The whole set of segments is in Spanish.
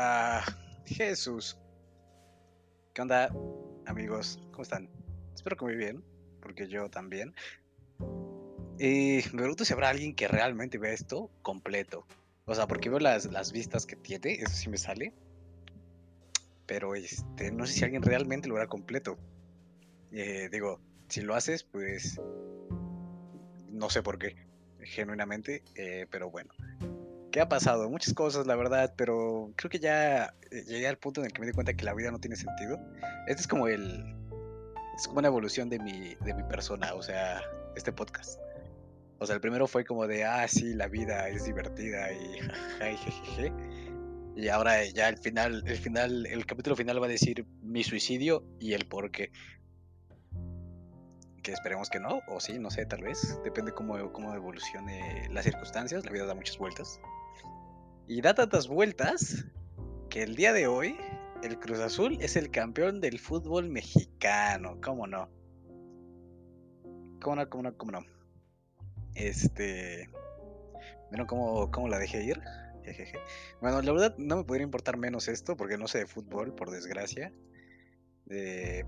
Ah, Jesús. ¿Qué onda, amigos? ¿Cómo están? Espero que muy bien, porque yo también. Y me pregunto si habrá alguien que realmente vea esto completo. O sea, porque veo las, las vistas que tiene, eso sí me sale. Pero este, no sé si alguien realmente lo verá completo. Eh, digo, si lo haces, pues no sé por qué, genuinamente, eh, pero bueno. ¿Qué ha pasado? Muchas cosas, la verdad, pero creo que ya eh, llegué al punto en el que me di cuenta que la vida no tiene sentido. Este es como el. Es como una evolución de mi, de mi persona, o sea, este podcast. O sea, el primero fue como de, ah, sí, la vida es divertida y jejeje. Y ahora ya el final, el final, el capítulo final va a decir mi suicidio y el por qué. Que esperemos que no, o sí, no sé, tal vez. Depende cómo, cómo evolucione las circunstancias. La vida da muchas vueltas. Y da tantas vueltas que el día de hoy el Cruz Azul es el campeón del fútbol mexicano. ¿Cómo no? ¿Cómo no? ¿Cómo no? ¿Cómo no? Este. ¿Vieron cómo, cómo la dejé ir? Jejeje. Bueno, la verdad no me podría importar menos esto porque no sé de fútbol, por desgracia. Eh,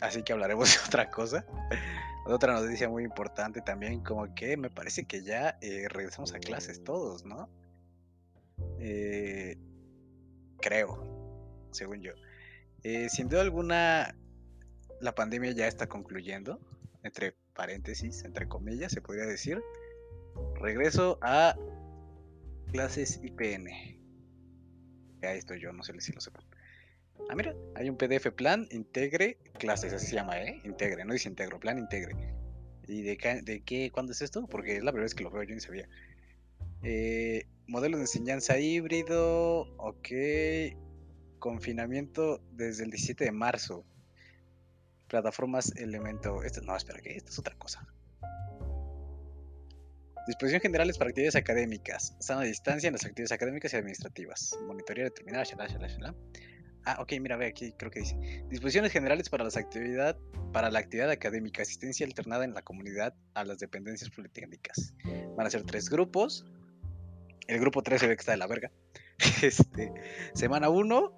así que hablaremos de otra cosa. Otra noticia muy importante también, como que me parece que ya eh, regresamos a clases todos, ¿no? Eh, creo, según yo. Eh, sin duda alguna, la pandemia ya está concluyendo, entre paréntesis, entre comillas, se podría decir. Regreso a clases IPN. Ya estoy yo, no sé si lo sepan. Ah, mira, hay un PDF plan, integre clases, así se llama, ¿eh? Integre, no dice integro, plan integre. ¿Y de, de qué, cuándo es esto? Porque es la primera vez que lo veo, yo ni sabía. Eh, modelo de enseñanza híbrido, ok. Confinamiento desde el 17 de marzo. Plataformas elemento. Esto, no, espera, que esto es otra cosa. Disposición generales para actividades académicas. Sana distancia en las actividades académicas y administrativas. Shala, shala. Ah, ok, mira, ve aquí, creo que dice. Disposiciones generales para, las actividad, para la actividad académica, asistencia alternada en la comunidad a las dependencias politécnicas. Van a ser tres grupos. El grupo 3 se ve que está de la verga. Este, semana 1,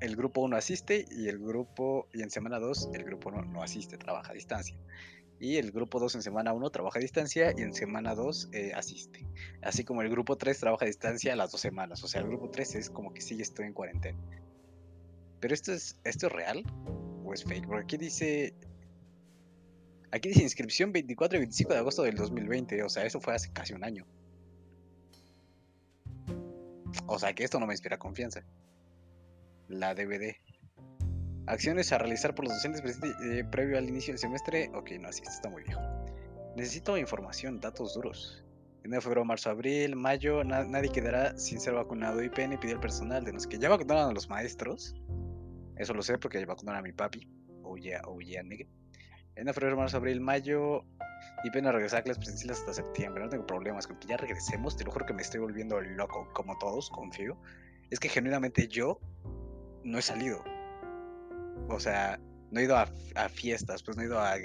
el grupo 1 asiste y el grupo, y en semana 2, el grupo 1 no asiste, trabaja a distancia. Y el grupo 2 en semana 1 trabaja a distancia y en semana 2 eh, asiste. Así como el grupo 3 trabaja a distancia las dos semanas. O sea, el grupo 3 es como que sí estoy en cuarentena. Pero esto es, esto es real o es fake? Porque aquí dice. Aquí dice inscripción 24 y 25 de agosto del 2020. O sea, eso fue hace casi un año. O sea que esto no me inspira confianza. La DVD. Acciones a realizar por los docentes eh, previo al inicio del semestre. Ok, no, así está muy viejo. Necesito información, datos duros. Enero, febrero, marzo, abril, mayo, nadie quedará sin ser vacunado. IPN pidió al personal de los que ya vacunaron a los maestros. Eso lo sé porque ya vacunaron a mi papi. Oh yeah, oh yeah, febrero, marzo, abril, mayo, y ven a regresar a clases presenciales hasta septiembre. No tengo problemas con que ya regresemos. Te lo juro que me estoy volviendo loco, como todos, confío. Es que genuinamente yo no he salido. O sea, no he ido a, fiestas, pues no he ido a,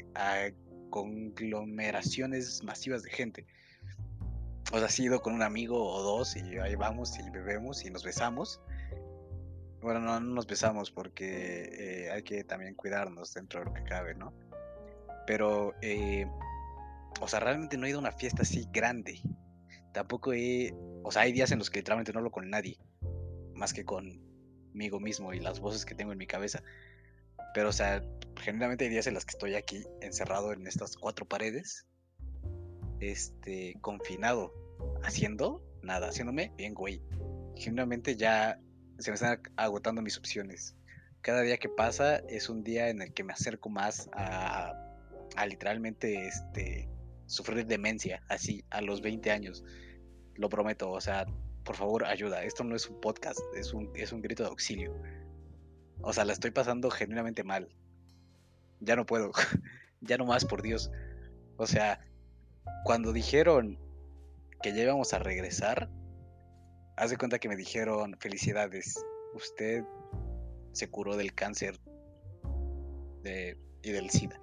conglomeraciones masivas de gente. O sea, he ido con un amigo o dos y ahí vamos y bebemos y nos besamos. Bueno, no, nos besamos porque eh, hay que también cuidarnos dentro de lo que cabe, ¿no? Pero eh, o sea, realmente no he ido a una fiesta así grande. Tampoco he, o sea, hay días en los que literalmente no hablo con nadie, más que conmigo mismo y las voces que tengo en mi cabeza. Pero, o sea, generalmente hay días en los que estoy aquí encerrado en estas cuatro paredes, este, confinado, haciendo nada, haciéndome bien, güey. Generalmente ya se me están agotando mis opciones. Cada día que pasa es un día en el que me acerco más a, a literalmente este sufrir demencia así a los 20 años. Lo prometo, o sea, por favor, ayuda. Esto no es un podcast, es un, es un grito de auxilio. O sea, la estoy pasando genuinamente mal. Ya no puedo. ya no más, por Dios. O sea, cuando dijeron que ya íbamos a regresar, haz de cuenta que me dijeron, felicidades, usted se curó del cáncer y del SIDA.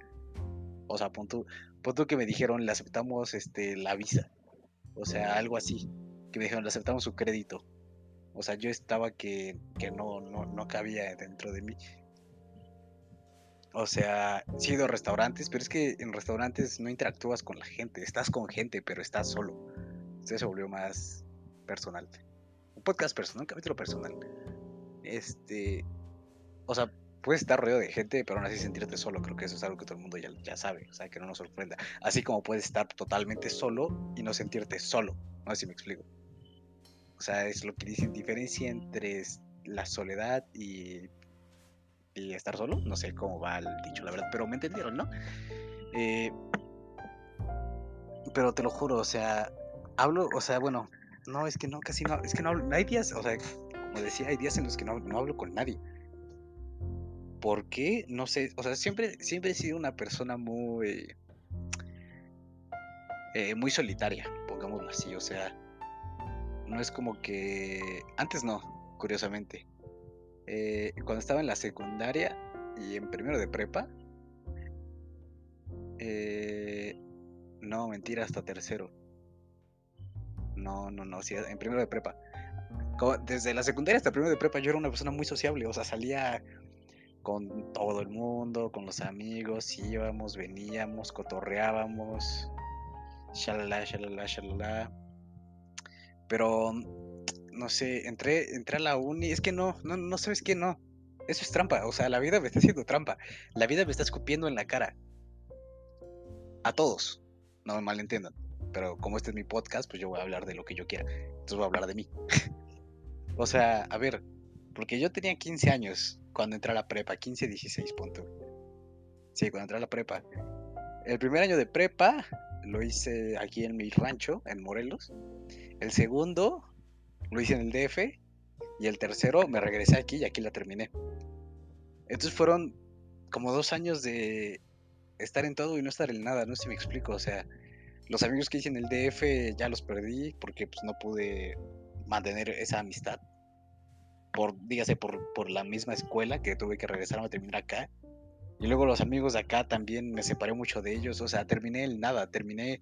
O sea, punto, punto que me dijeron, le aceptamos este, la visa. O sea, algo así. Que me dijeron, le aceptamos su crédito. O sea, yo estaba que, que no, no, no cabía dentro de mí. O sea, sí he ido a restaurantes, pero es que en restaurantes no interactúas con la gente, estás con gente, pero estás solo. Entonces se volvió más personal. Un podcast personal, un capítulo personal. Este, o sea, puedes estar rodeado de gente, pero aún así sentirte solo. Creo que eso es algo que todo el mundo ya, ya sabe, o sea, que no nos sorprenda. Así como puedes estar totalmente solo y no sentirte solo. No sé si me explico. O sea, es lo que dicen diferencia entre la soledad y, y estar solo. No sé cómo va el dicho, la verdad, pero me entendieron, ¿no? Eh, pero te lo juro, o sea, hablo, o sea, bueno, no, es que no, casi no, es que no hablo, hay días, o sea, como decía, hay días en los que no, no hablo con nadie. ¿Por qué? No sé, o sea, siempre, siempre he sido una persona muy, eh, muy solitaria, pongámoslo así, o sea, no es como que, antes no, curiosamente, eh, cuando estaba en la secundaria y en primero de prepa, eh, no, mentira, hasta tercero. No, no, no, sí, en primero de prepa. desde la secundaria hasta primero de prepa yo era una persona muy sociable, o sea, salía con todo el mundo, con los amigos, íbamos, veníamos, cotorreábamos, shalala, shalala, shalala. Pero, no sé, entré, entré a la uni, es que no, no, no sabes qué, no. Eso es trampa, o sea, la vida me está haciendo trampa. La vida me está escupiendo en la cara. A todos, no me malentiendan. Pero como este es mi podcast, pues yo voy a hablar de lo que yo quiera. Entonces voy a hablar de mí. o sea, a ver, porque yo tenía 15 años cuando entré a la prepa, 15, 16, punto. Sí, cuando entré a la prepa. El primer año de prepa lo hice aquí en mi rancho, en Morelos. El segundo lo hice en el DF. Y el tercero me regresé aquí y aquí la terminé. Entonces fueron como dos años de estar en todo y no estar en nada, no sé si me explico. O sea, los amigos que hice en el DF ya los perdí porque pues, no pude mantener esa amistad. Por, dígase, por, por la misma escuela que tuve que regresar a terminar acá. Y luego los amigos de acá también me separé mucho de ellos. O sea, terminé el nada, terminé,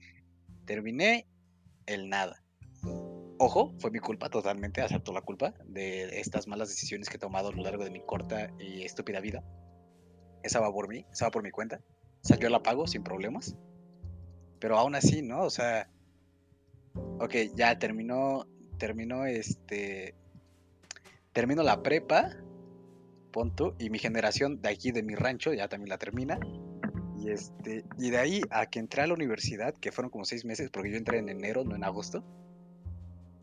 terminé el nada. Ojo, fue mi culpa totalmente, acepto la culpa de estas malas decisiones que he tomado a lo largo de mi corta y estúpida vida. Esa va por mí, esa va por mi cuenta. O sea, yo la pago sin problemas. Pero aún así, ¿no? O sea, ok, ya terminó, terminó este, terminó la prepa, punto, y mi generación de aquí de mi rancho ya también la termina. Y este, y de ahí a que entré a la universidad, que fueron como seis meses, porque yo entré en enero, no en agosto,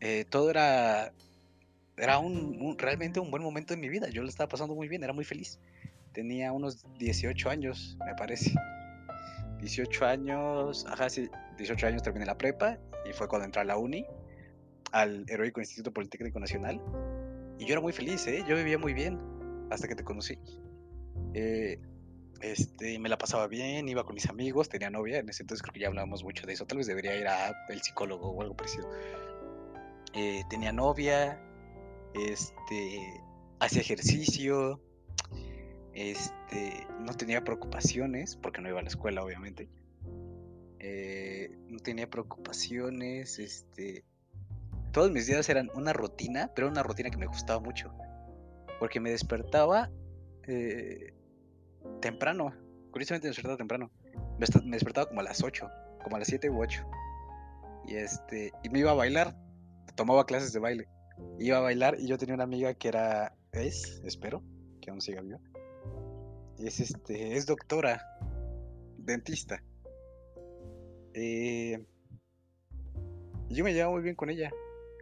eh, todo era, era un, realmente un buen momento en mi vida. Yo lo estaba pasando muy bien, era muy feliz. Tenía unos 18 años, me parece. 18 años, ajá, sí, 18 años terminé la prepa y fue cuando entré a la uni, al Heroico Instituto Politécnico Nacional. Y yo era muy feliz, ¿eh? Yo vivía muy bien hasta que te conocí. Eh, este, me la pasaba bien, iba con mis amigos, tenía novia, en ese entonces creo que ya hablábamos mucho de eso, tal vez debería ir a el psicólogo o algo parecido. Eh, tenía novia, este, hacía ejercicio, este, no tenía preocupaciones, porque no iba a la escuela, obviamente. Eh, no tenía preocupaciones, este. Todos mis días eran una rutina, pero una rutina que me gustaba mucho. Porque me despertaba eh, temprano. Curiosamente me despertaba temprano. Me, despertaba como a las 8, como a las 7 u 8. Y este. Y me iba a bailar. Tomaba clases de baile. Iba a bailar y yo tenía una amiga que era. Es, espero, que aún siga viva es este, es doctora, dentista. Eh, yo me llevo muy bien con ella,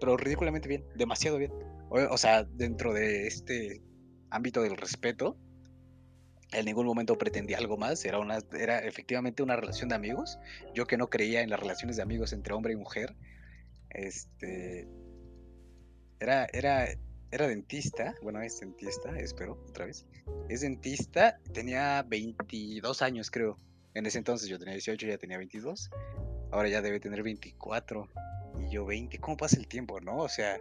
pero ridículamente bien, demasiado bien. O, sea, dentro de este ámbito del respeto, en ningún momento pretendía algo más, era, una, era efectivamente una relación de amigos. Yo que no creía en las relaciones de amigos entre hombre y mujer, este, era, era, era dentista, bueno, es dentista, espero, otra vez. Es dentista, tenía 22 años, creo. En ese entonces yo tenía 18, ya tenía 22. Ahora ya debe tener 24. Y yo 20. ¿Cómo pasa el tiempo, no? O sea,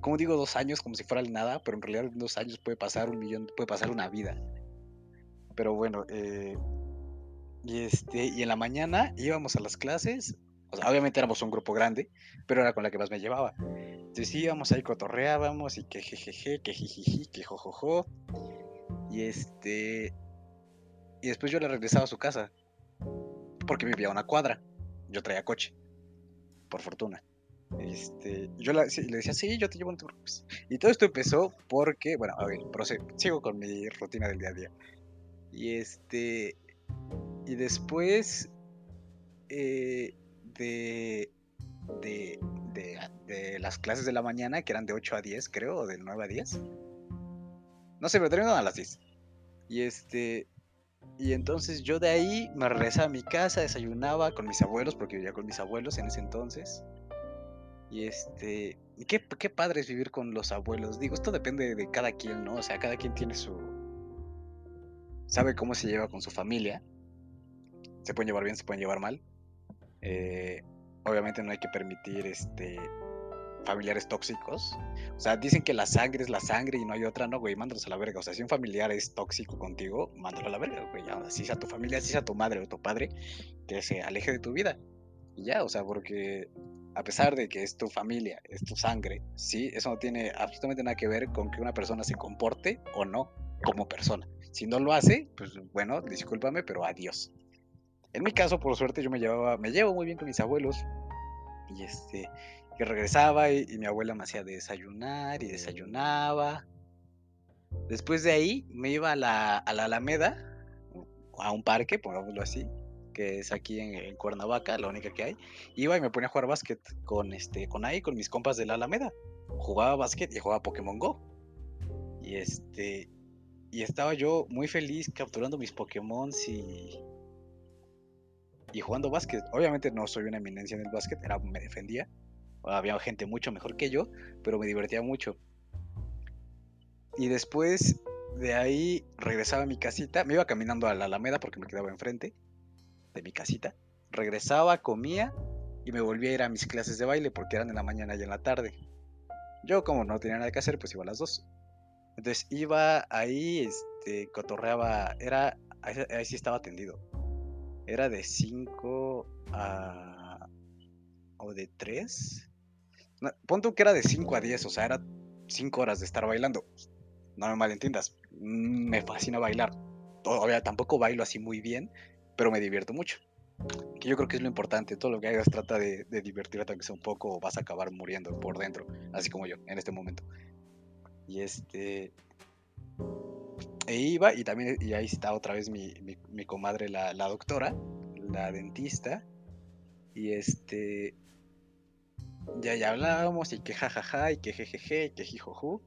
como digo dos años como si fuera nada, pero en realidad dos años puede pasar un millón, puede pasar una vida. Pero bueno, eh, y este, y en la mañana íbamos a las clases. O sea, obviamente éramos un grupo grande, pero era con la que más me llevaba. Entonces íbamos ahí, cotorreábamos y que jejeje, que jijiji, que jojojo. Y este. Y después yo le regresaba a su casa. Porque vivía a una cuadra. Yo traía coche. Por fortuna. Este, yo le decía, sí, yo te llevo en tu Y todo esto empezó porque, bueno, a ver, sigo con mi rutina del día a día. Y este, y después eh, de, de, de, las clases de la mañana, que eran de 8 a 10, creo, o de 9 a 10. No sé, pero terminaban a las 10. Y este, y entonces yo de ahí me regresaba a mi casa, desayunaba con mis abuelos, porque vivía con mis abuelos en ese entonces. Y este, qué, qué padre es vivir con los abuelos. Digo, esto depende de cada quien, ¿no? O sea, cada quien tiene su... sabe cómo se lleva con su familia. Se pueden llevar bien, se pueden llevar mal. Eh, obviamente no hay que permitir este familiares tóxicos. O sea, dicen que la sangre es la sangre y no hay otra, no, güey, mándalos a la verga. O sea, si un familiar es tóxico contigo, mándalo a la verga, güey. Si sea tu familia, si sea tu madre o tu padre, que se aleje de tu vida. Y ya, o sea, porque a pesar de que es tu familia, es tu sangre, sí, eso no tiene absolutamente nada que ver con que una persona se comporte o no como persona. Si no lo hace, pues bueno, discúlpame, pero adiós. En mi caso, por suerte, yo me llevaba, me llevo muy bien con mis abuelos. Y este, que regresaba y, mi abuela me hacía desayunar y desayunaba. Después de ahí me iba a la, a la Alameda, a un parque, pongámoslo así, que es aquí en, Cuernavaca, la única que hay. Iba y me ponía a jugar básquet con este, con ahí, con mis compas de la Alameda. Jugaba básquet y jugaba Pokémon Go. Y este, y estaba yo muy feliz capturando mis Pokémon y, y jugando básquet. Obviamente no soy una eminencia en el básquet, era, me defendía. Había gente mucho mejor que yo, pero me divertía mucho. Y después de ahí regresaba a mi casita. Me iba caminando a la Alameda porque me quedaba enfrente de mi casita. Regresaba, comía y me volvía a ir a mis clases de baile porque eran en la mañana y en la tarde. Yo como no tenía nada que hacer, pues iba a las dos. Entonces iba ahí, este, cotorreaba, era, ahí, sí estaba atendido. Era de 5 a... o de 3. No, que era de 5 a 10, o sea, era 5 horas de estar bailando. No me malentiendas, me fascina bailar. Todavía tampoco bailo así muy bien, pero me divierto mucho. Que yo creo que es lo importante. Todo lo que hagas trata de, divertirte, aunque sea un poco, o vas a acabar muriendo por dentro, así como yo en este momento. Y este. E iba, y también, y ahí está otra vez mi, mi, comadre, la, la, doctora, la dentista. Y este. Ya, ya hablábamos, y que jajaja, y que jejeje, y que jijoju.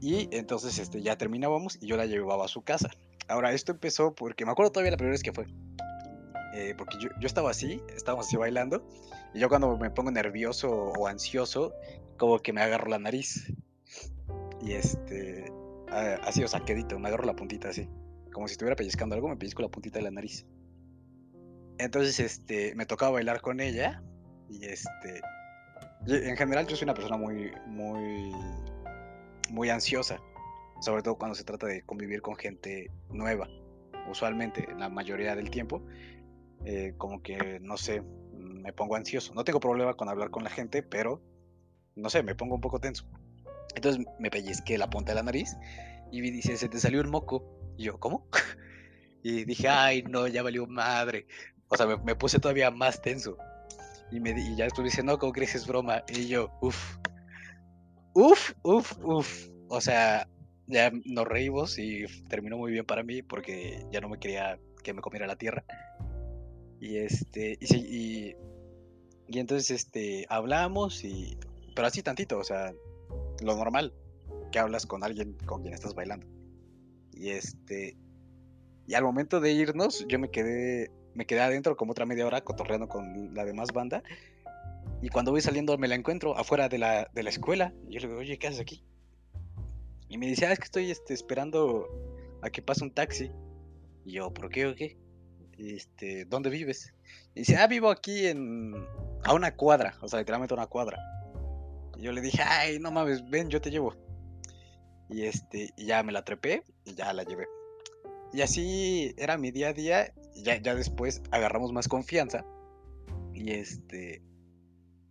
Y entonces este, ya terminábamos y yo la llevaba a su casa. Ahora, esto empezó porque me acuerdo todavía la primera vez que fue. Eh, porque yo, yo, estaba así, estábamos así bailando, y yo cuando me pongo nervioso o ansioso, como que me agarro la nariz. Y este, así, o sea, quedito, me agarro la puntita así. Como si estuviera pellizcando algo, me pellizco la puntita de la nariz. Entonces, este, me tocaba bailar con ella, y este, en general yo soy una persona muy, muy, muy ansiosa sobre todo cuando se trata de convivir con gente nueva. Usualmente, la mayoría del tiempo, eh, como que, no sé, me pongo ansioso. No tengo problema con hablar con la gente, pero, no sé, me pongo un poco tenso. Entonces me pellizqué la punta de la nariz y me dice, se te salió un moco. Y yo, ¿cómo? y dije, ay, no, ya valió madre. O sea, me, puse todavía más tenso. Y, me, y ya estuve diciendo, no, ¿cómo crees es broma? Y yo, uff, uff, uff, uff. O sea, ya nos reímos y terminó muy bien para mí porque ya no me quería que me comiera la tierra. Y este, y, y, y entonces este, hablamos y, pero así tantito, o sea, lo normal, que hablas con alguien con quien estás bailando. Y este, y al momento de irnos, yo me quedé, me quedé adentro como otra media hora cotorreando con la demás banda. Y cuando voy saliendo me la encuentro afuera de la, de la escuela. Y yo le digo, oye, ¿qué haces aquí? Y me dice, ah, es que estoy este, esperando a que pase un taxi. Y yo, ¿por qué o qué? Este, ¿dónde vives? Y dice, ah, vivo aquí en. a una cuadra, o sea, literalmente a una cuadra. Y yo le dije, ay, no mames, ven, yo te llevo. Y este, y ya me la trepé y ya la llevé. Y así era mi día a día. Ya, ya después agarramos más confianza. Y este.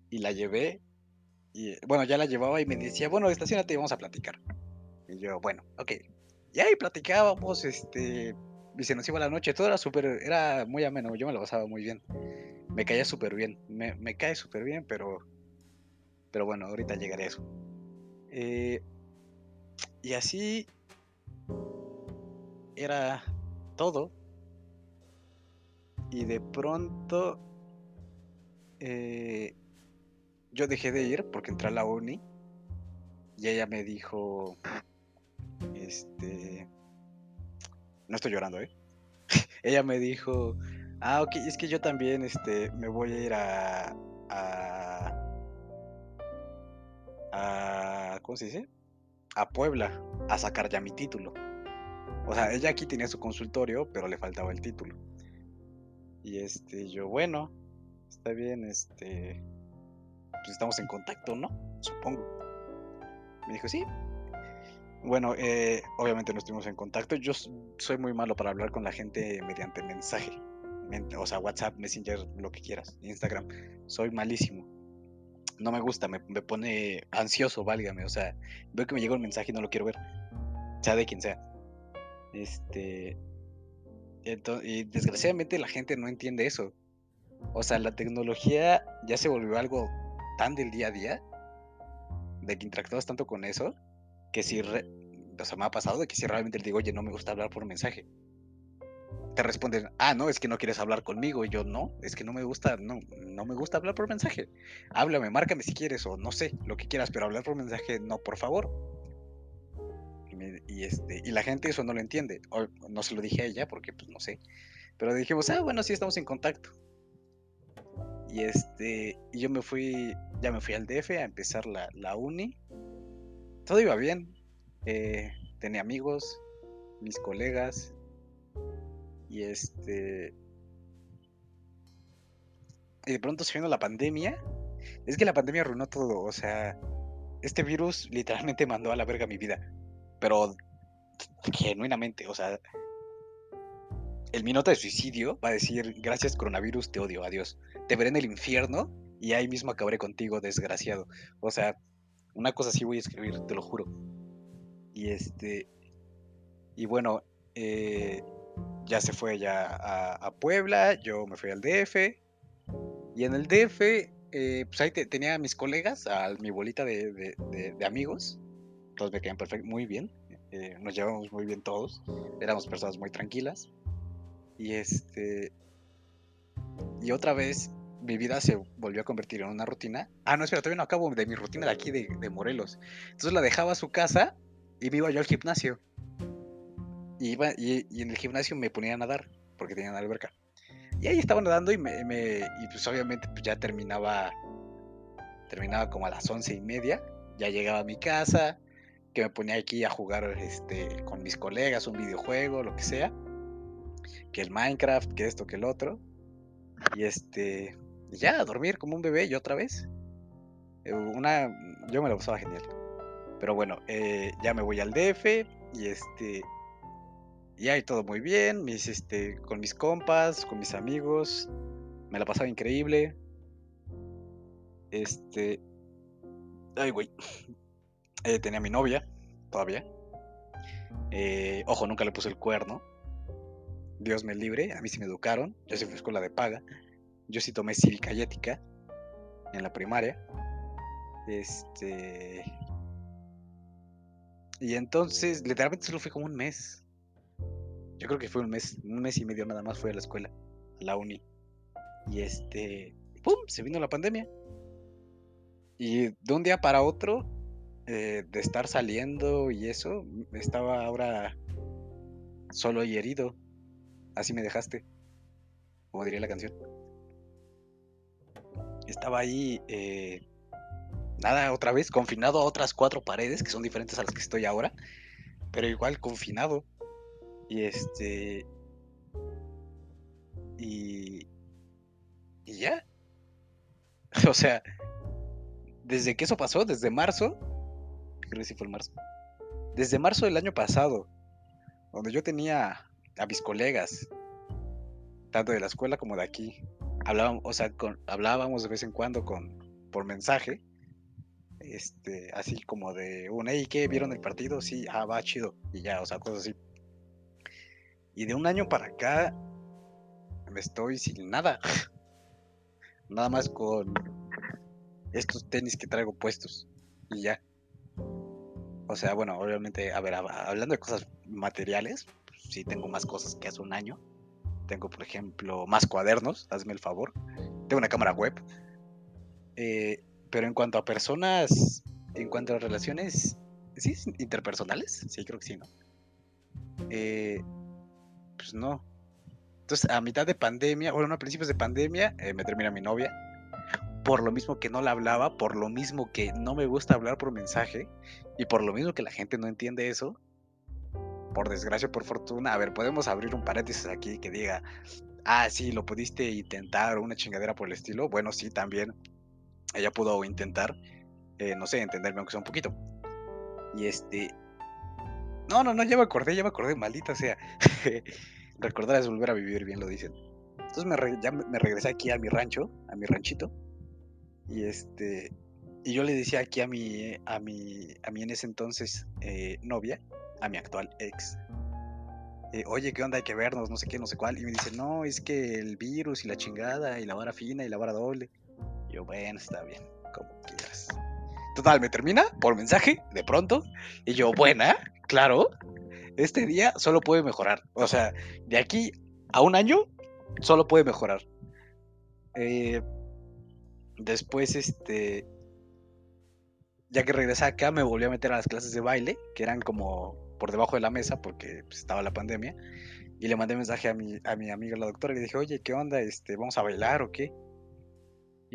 Y la llevé y bueno, ya la llevaba y me decía, bueno, estacionate y vamos a platicar. Y yo, bueno, ok. Y ahí platicábamos, este, y se nos iba la noche, todo era súper, era muy ameno, yo me lo pasaba muy bien. Me caía súper bien, me, me cae súper bien, pero, pero bueno, ahorita llegaré a eso. Eh, y así era todo. Y de pronto eh, yo dejé de ir porque entré a la uni y ella me dijo, este, no estoy llorando, ¿eh? ella me dijo, ah, ok, es que yo también, este, me voy a ir a, a, a, ¿cómo se dice? A Puebla a sacar ya mi título. O sea, ella aquí tenía su consultorio, pero le faltaba el título. Y este, yo, bueno, está bien, este, pues estamos en contacto, ¿no? Supongo. Me dijo, sí. Bueno, eh, obviamente no estuvimos en contacto. Yo soy muy malo para hablar con la gente mediante mensaje. O sea, WhatsApp, Messenger, lo que quieras. Instagram. Soy malísimo. No me gusta, me, me pone ansioso, válgame. O sea, veo que me llega un mensaje y no lo quiero ver. Sea de quien sea. Este. Y desgraciadamente la gente no entiende eso. O sea, la tecnología ya se volvió algo tan del día a día, de que interactúas tanto con eso, que si, o sea, me ha pasado de que si realmente le digo, oye, no me gusta hablar por mensaje, te responden, ah, no, es que no quieres hablar conmigo, y yo, no, es que no me gusta, no, no me gusta hablar por mensaje, háblame, márcame si quieres, o no sé, lo que quieras, pero hablar por mensaje, no, por favor. Y, este, y la gente eso no lo entiende, no se lo dije a ella, porque pues no sé, pero dijimos, ah, bueno, sí estamos en contacto. Y este, y yo me fui, ya me fui al DF a empezar la, la uni. Todo iba bien. Eh, tenía amigos, mis colegas. Y este. Y de pronto se vino la pandemia. Es que la pandemia arruinó todo. O sea, este virus literalmente mandó a la verga mi vida. Pero genuinamente, o sea, el minuto de suicidio va a decir, gracias coronavirus, te odio, adiós. Te veré en el infierno y ahí mismo acabaré contigo, desgraciado. O sea, una cosa así voy a escribir, te lo juro. Y este, y bueno, eh, ya se fue ya a, Puebla, yo me fui al DF. Y en el DF, eh, pues ahí tenía a mis colegas, a mi bolita de, amigos. Todos me quedan perfecto, muy bien. Eh, nos llevamos muy bien todos. Éramos personas muy tranquilas. Y este. Y otra vez mi vida se volvió a convertir en una rutina. Ah, no, espera, todavía no acabo de mi rutina de aquí de, Morelos. Entonces la dejaba a su casa y me iba yo al gimnasio. Y, iba, y, en el gimnasio me ponía a nadar, porque tenía una alberca. Y ahí estaba nadando y, me, y pues obviamente pues ya terminaba, terminaba como a las once y media. Ya llegaba a mi casa, que me ponía aquí a jugar este, con mis colegas, un videojuego, lo que sea que el Minecraft, que esto, que el otro. Y este, ya, a dormir como un bebé y otra vez. Eh, una, yo me lo pasaba genial. Pero bueno, eh, ya me voy al DF y este, y ahí todo muy bien, mis, este, con mis compas, con mis amigos, me la pasaba increíble. Este, ay, güey, eh, tenía mi novia, todavía. ojo, nunca le puse el cuerno. Dios me libre, a mí sí me educaron, yo sí fui a escuela de paga, yo sí tomé cívica y ética en la primaria. Este. Y entonces, literalmente solo fue como un mes. Yo creo que fue un mes, un mes y medio nada más fue a la escuela, a la uni. Y este. ¡Pum! Se vino la pandemia. Y de un día para otro, eh, de estar saliendo y eso, estaba ahora solo y herido. Así me dejaste, como diría la canción. Estaba ahí, eh, nada, otra vez, confinado a otras cuatro paredes que son diferentes a las que estoy ahora, pero igual confinado. Y este. Y. Y ya. o sea, desde que eso pasó, desde marzo, creo que sí fue el marzo, desde marzo del año pasado, donde yo tenía a mis colegas, tanto de la escuela como de aquí. Hablábamos, o sea, hablábamos de vez en cuando con, por mensaje. este, así como de un, hey, ¿qué? ¿Vieron el partido? Sí, ah, va, chido. Y ya, o sea, cosas así. Y de un año para acá, me estoy sin nada. Nada más con estos tenis que traigo puestos. Y ya. O sea, bueno, obviamente, a ver, hablando de cosas materiales, pues, sí tengo más cosas que hace un año. Tengo, por ejemplo, más cuadernos, hazme el favor. Tengo una cámara web. Eh, pero en cuanto a personas, en cuanto a relaciones, ¿sí? Interpersonales, sí, creo que sí, ¿no? Eh, pues no. Entonces, a mitad de pandemia, bueno, a principios de pandemia, eh, me termina mi novia. Por lo mismo que no la hablaba, por lo mismo que no me gusta hablar por mensaje, y por lo mismo que la gente no entiende eso, por desgracia, por fortuna, a ver, podemos abrir un paréntesis aquí que diga, ah, sí, lo pudiste intentar o una chingadera por el estilo. Bueno, sí, también ella pudo intentar, eh, no sé, entenderme aunque sea un poquito. Y este... No, no, no, ya me acordé, ya me acordé, maldita sea. Recordar es volver a vivir bien, lo dicen. Entonces ya me regresé aquí a mi rancho, a mi ranchito. Y este... Y yo le decía aquí a mi, a mi, a mi en ese entonces eh, novia, a mi actual ex, eh, oye, ¿qué onda? Hay que vernos, no sé qué, no sé cuál. Y me dice, no, es que el virus y la chingada y la vara fina y la vara doble. Yo, bueno, está bien, como quieras. Total, me termina por mensaje, de pronto. Y yo, buena, claro. Este día solo puede mejorar. O sea, de aquí a un año, solo puede mejorar. Eh, después, este. Ya que regresé acá, me volví a meter a las clases de baile, que eran como por debajo de la mesa, porque pues, estaba la pandemia. Y le mandé mensaje a mi, a mi amiga, la doctora, y le dije, oye, ¿qué onda? Este, ¿Vamos a bailar o qué?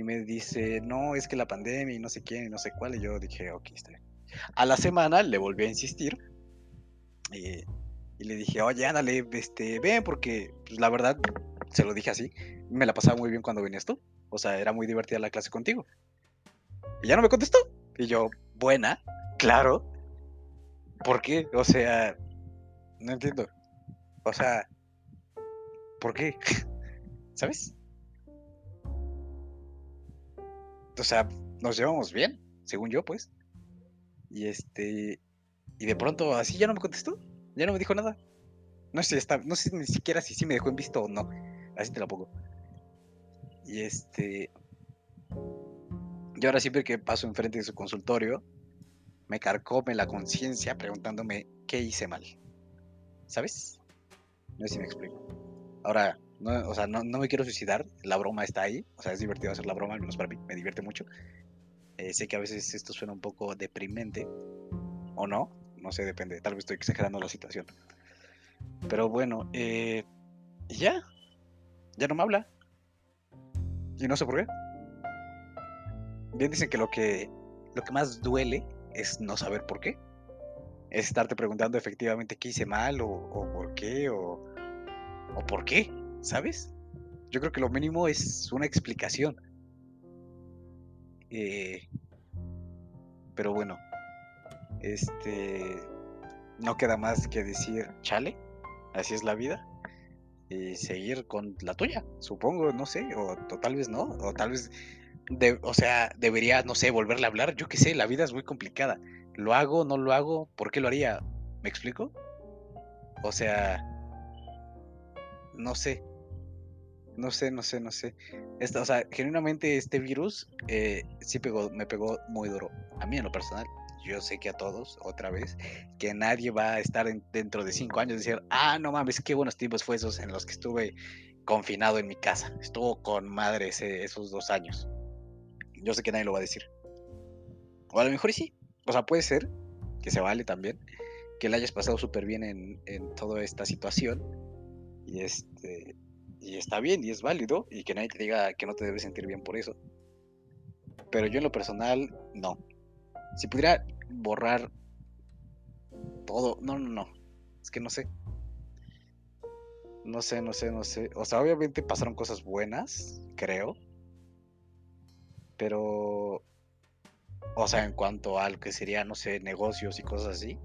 y me dice, no, es que la pandemia y no sé quién y no sé cuál. Y yo dije, ok, está bien. A la semana le volví a insistir y le dije, oye, ándale, este, ven, porque pues, la verdad, se lo dije así, me la pasaba muy bien cuando venías tú. O sea, era muy divertida la clase contigo. Y ya no me contestó. Y yo, buena, claro. ¿Por qué? O sea, no entiendo. O sea, ¿por qué? ¿Sabes? o sea, nos llevamos bien, según yo, pues. Y este, y de pronto así ya no me contestó, ya no me dijo nada. No sé, está, no sé ni siquiera si sí me dejó en visto o no. Así te la pongo. Y este, y ahora siempre que paso enfrente de su consultorio, me carcome la conciencia preguntándome qué hice mal. ¿Sabes? No sé si me explico. Ahora, no, o sea, no, me quiero suicidar, la broma está ahí, o sea, es divertido hacer la broma, al menos para mí, me divierte mucho. Eh, sé que a veces esto suena un poco deprimente, o no, no sé, depende, tal vez estoy exagerando la situación. Pero bueno, eh, ya, ya no me habla. Y no sé por qué. Bien dicen que lo que, lo que más duele es no saber por qué. Es estarte preguntando efectivamente qué hice mal o, o por qué o, o por qué. ¿sabes? Yo creo que lo mínimo es una explicación. Eh, pero bueno, este no queda más que decir chale, así es la vida y seguir con la tuya, supongo, no sé, o, tal vez no, o tal vez, o sea, debería, no sé, volverle a hablar, yo qué sé, la vida es muy complicada, lo hago, no lo hago, ¿por qué lo haría? ¿Me explico? O sea, no sé, no sé, no sé, no sé. Esta, o sea, genuinamente este virus eh, sí pegó, me pegó muy duro. A mí en lo personal. Yo sé que a todos, otra vez, que nadie va a estar dentro de cinco años y decir, ah, no mames, qué buenos tiempos fue esos en los que estuve confinado en mi casa. Estuvo con madre esos dos años. Yo sé que nadie lo va a decir. O a lo mejor sí. O sea, puede ser que se vale también. Que le hayas pasado súper bien en, en toda esta situación. Y este y está bien y es válido y que nadie te diga que no te debes sentir bien por eso. Pero yo en lo personal, no. Si pudiera borrar todo, no, no, no. Es que no sé. No sé, no sé, no sé. O sea, obviamente pasaron cosas buenas, creo. Pero, o sea, en cuanto a lo que sería, no sé, negocios y cosas así,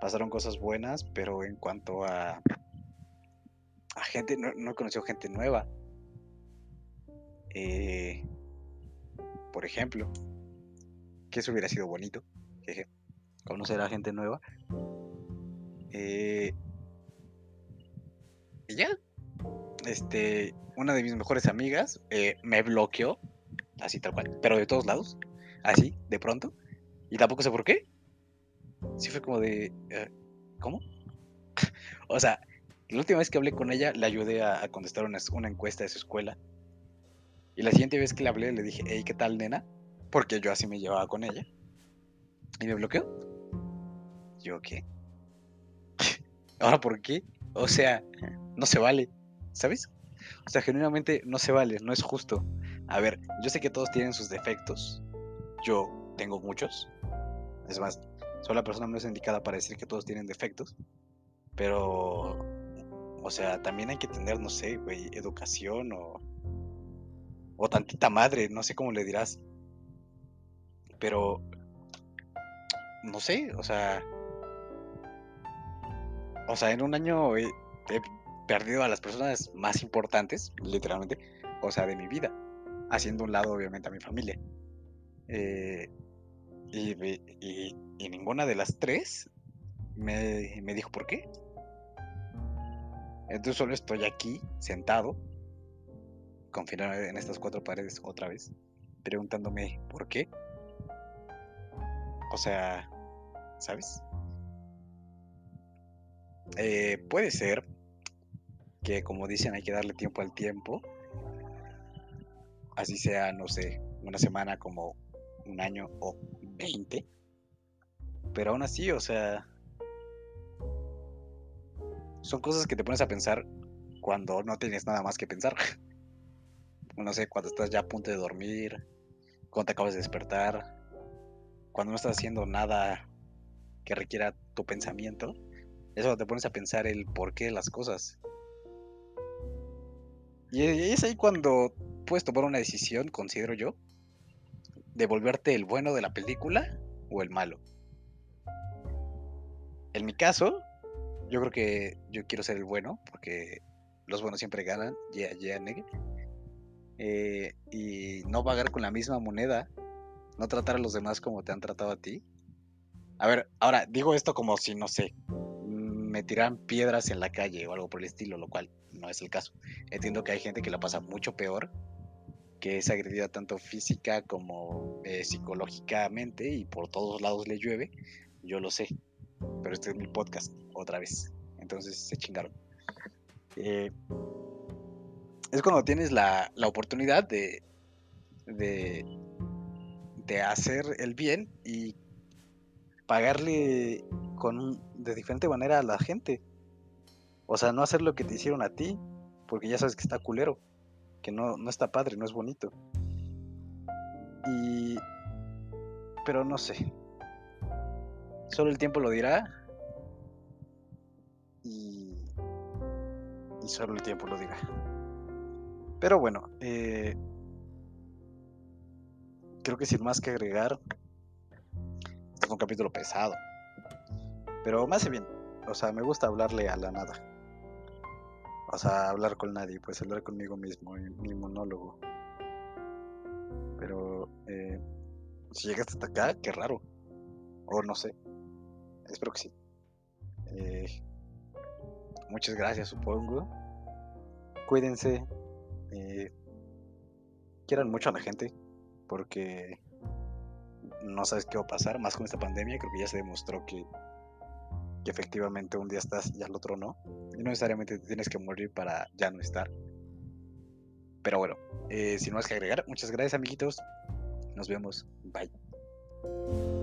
pasaron cosas buenas, pero en cuanto a a gente, no, no he conocido gente nueva. Eh, por ejemplo, que eso hubiera sido bonito. Jeje. Conocer a gente nueva. Eh, y ya. Este, una de mis mejores amigas eh, me bloqueó, así tal cual, pero de todos lados, así, de pronto. Y tampoco sé por qué. Sí fue como de, eh, ¿cómo? o sea, la última vez que hablé con ella, le ayudé a, contestar una, una, encuesta de su escuela. Y la siguiente vez que le hablé, le dije, hey, ¿qué tal, nena? Porque yo así me llevaba con ella. Y me bloqueó. ¿Yo qué? ¿Ahora por qué? O sea, no se vale, ¿sabes? O sea, genuinamente no se vale, no es justo. A ver, yo sé que todos tienen sus defectos. Yo tengo muchos. Es más, soy la persona más indicada para decir que todos tienen defectos. Pero, o sea, también hay que tener, no sé, güey, educación o, o tantita madre, no sé cómo le dirás. Pero, no sé, o sea, o sea, en un año he, perdido a las personas más importantes, literalmente, o sea, de mi vida, haciendo un lado, obviamente, a mi familia. Eh, y, ninguna de las tres me, me dijo por qué. Entonces solo estoy aquí, sentado, confinado en estas cuatro paredes otra vez, preguntándome por qué. O sea, ¿sabes? Eh, puede ser que, como dicen, hay que darle tiempo al tiempo. Así sea, no sé, una semana como un año o veinte. Pero aún así, o sea, son cosas que te pones a pensar cuando no tienes nada más que pensar. No sé, cuando estás ya a punto de dormir, cuando te acabas de despertar, cuando no estás haciendo nada que requiera tu pensamiento eso te pones a pensar el por qué de las cosas. Y es ahí cuando puedes tomar una decisión, considero yo, de volverte el bueno de la película o el malo. En mi caso, yo creo que yo quiero ser el bueno, porque los buenos siempre ganan, yeah, yeah, eh, y no pagar con la misma moneda, no tratar a los demás como te han tratado a ti. A ver, ahora digo esto como si, no sé, me tiran piedras en la calle o algo por el estilo, lo cual no es el caso. Entiendo que hay gente que la pasa mucho peor, que es agredida tanto física como eh, psicológicamente y por todos lados le llueve. Yo lo sé, pero este es mi podcast otra vez. Entonces se chingaron. Eh, es cuando tienes la, la oportunidad de, de, de hacer el bien y pagarle con de diferente manera a la gente. O sea, no hacer lo que te hicieron a ti, porque ya sabes que está culero, que no, no está padre, no es bonito. Y... Pero no sé. Solo el tiempo lo dirá. Y... Y solo el tiempo lo dirá. Pero bueno, eh... creo que sin más que agregar, un capítulo pesado. Pero me hace bien. O sea, me gusta hablarle a la nada. O sea, hablar con nadie, pues hablar conmigo mismo, mi monólogo. Pero eh, si llegaste hasta acá, qué raro. O no sé. Espero que sí. Eh, muchas gracias, supongo. Cuídense. Eh, quieran mucho a la gente. Porque no sabes qué va a pasar, más con esta pandemia, creo que ya se demostró que, efectivamente un día estás y al otro no. Y no necesariamente tienes que morir para ya no estar. Pero bueno, eh, sin más que agregar, muchas gracias amiguitos. Nos vemos. Bye.